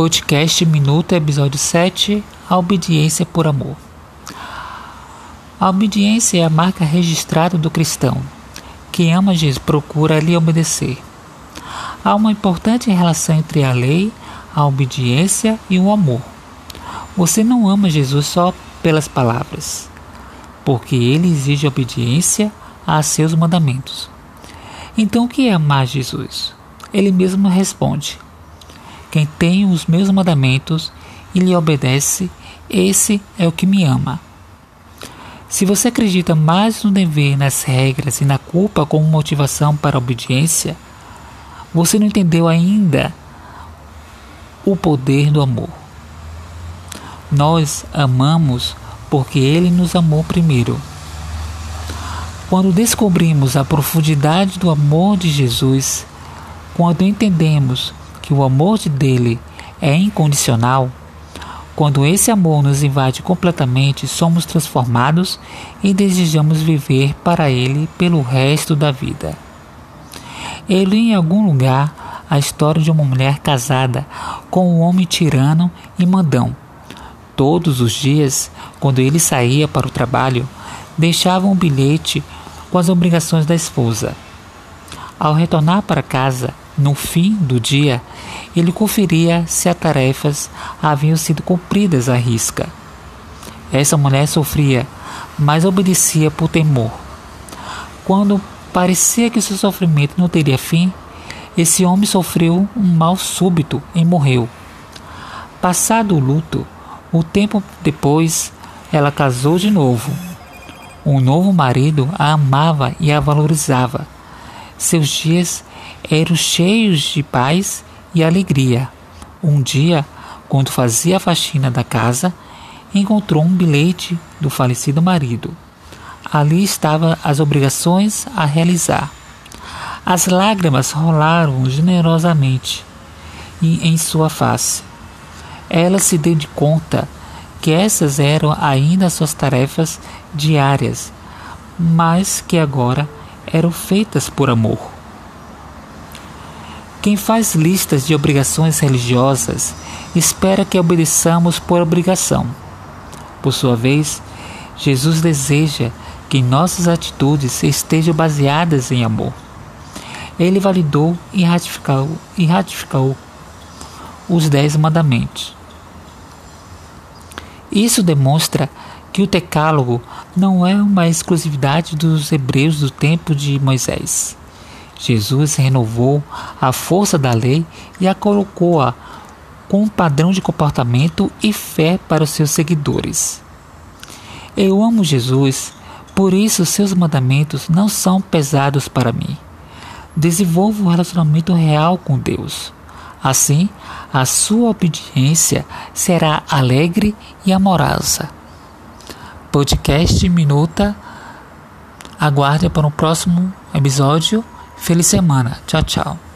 Podcast Minuto, episódio 7 A Obediência por Amor. A obediência é a marca registrada do cristão. Quem ama Jesus procura lhe obedecer. Há uma importante relação entre a lei, a obediência e o amor. Você não ama Jesus só pelas palavras, porque ele exige obediência a seus mandamentos. Então, o que é amar Jesus? Ele mesmo responde: Quem tem os meus mandamentos e lhe obedece, esse é o que me ama. Se você acredita mais no dever, nas regras e na culpa como motivação para a obediência, você não entendeu ainda o poder do amor. Nós amamos porque Ele nos amou primeiro. Quando descobrimos a profundidade do amor de Jesus, quando entendemos que o amor de dele é incondicional, quando esse amor nos invade completamente, somos transformados e desejamos viver para Ele pelo resto da vida. Eu li em algum lugar a história de uma mulher casada com um homem tirano e mandão. Todos os dias, quando ele saía para o trabalho, deixava um bilhete com as obrigações da esposa. Ao retornar para casa, no fim do dia, ele conferia se as tarefas haviam sido cumpridas à risca. Essa mulher sofria, mas obedecia por temor. Quando parecia que seu sofrimento não teria fim, esse homem sofreu um mal súbito e morreu. Passado o luto, o tempo depois, ela casou de novo. Um novo marido a amava e a valorizava. Seus dias eram cheios de paz e alegria. Um dia, quando fazia a faxina da casa, encontrou um bilhete do falecido marido. Ali estavam as obrigações a realizar. As lágrimas rolaram generosamente em sua face. Ela se deu de conta que essas eram ainda suas tarefas diárias, mas que agora eram feitas por amor. Quem faz listas de obrigações religiosas espera que obedeçamos por obrigação. Por sua vez, Jesus deseja que nossas atitudes estejam baseadas em amor. Ele validou e ratificou, e ratificou os Dez Mandamentos. Isso demonstra que o Decálogo não é uma exclusividade dos hebreus do tempo de Moisés. Jesus renovou a força da lei e a colocou-a com um padrão de comportamento e fé para os seus seguidores. Eu amo Jesus, por isso seus mandamentos não são pesados para mim. Desenvolva um relacionamento real com Deus. Assim, a sua obediência será alegre e amorosa. Podcast Minuta. Aguarde para o próximo episódio. Feliz semana. Tchau, tchau.